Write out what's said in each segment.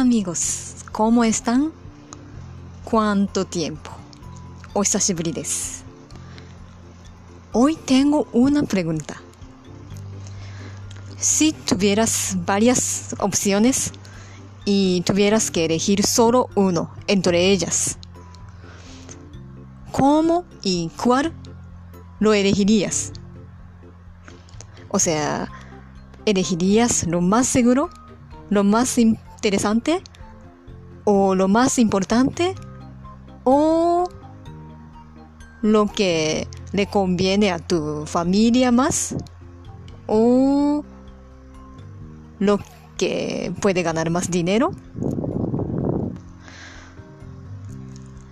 amigos, ¿cómo están? ¿Cuánto tiempo? O des. Hoy tengo una pregunta. Si tuvieras varias opciones y tuvieras que elegir solo uno entre ellas, ¿cómo y cuál lo elegirías? O sea, ¿elegirías lo más seguro, lo más interesante o lo más importante o lo que le conviene a tu familia más o lo que puede ganar más dinero.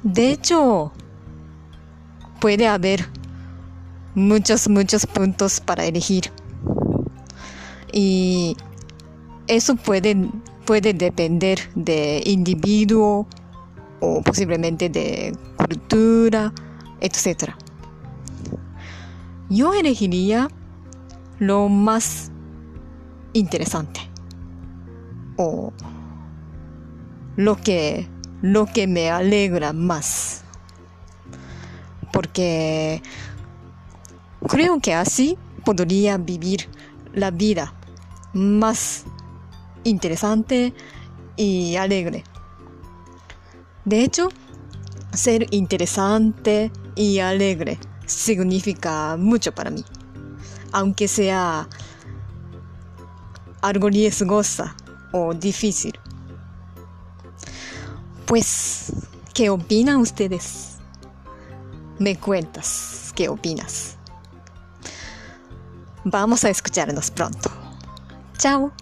De hecho, puede haber muchos, muchos puntos para elegir. Y eso puede, puede depender de individuo o posiblemente de cultura, etc. Yo elegiría lo más interesante o lo que, lo que me alegra más. Porque creo que así podría vivir la vida más interesante y alegre. De hecho, ser interesante y alegre significa mucho para mí, aunque sea algo riesgosa o difícil. Pues, ¿qué opinan ustedes? Me cuentas, ¿qué opinas? Vamos a escucharnos pronto. Chao.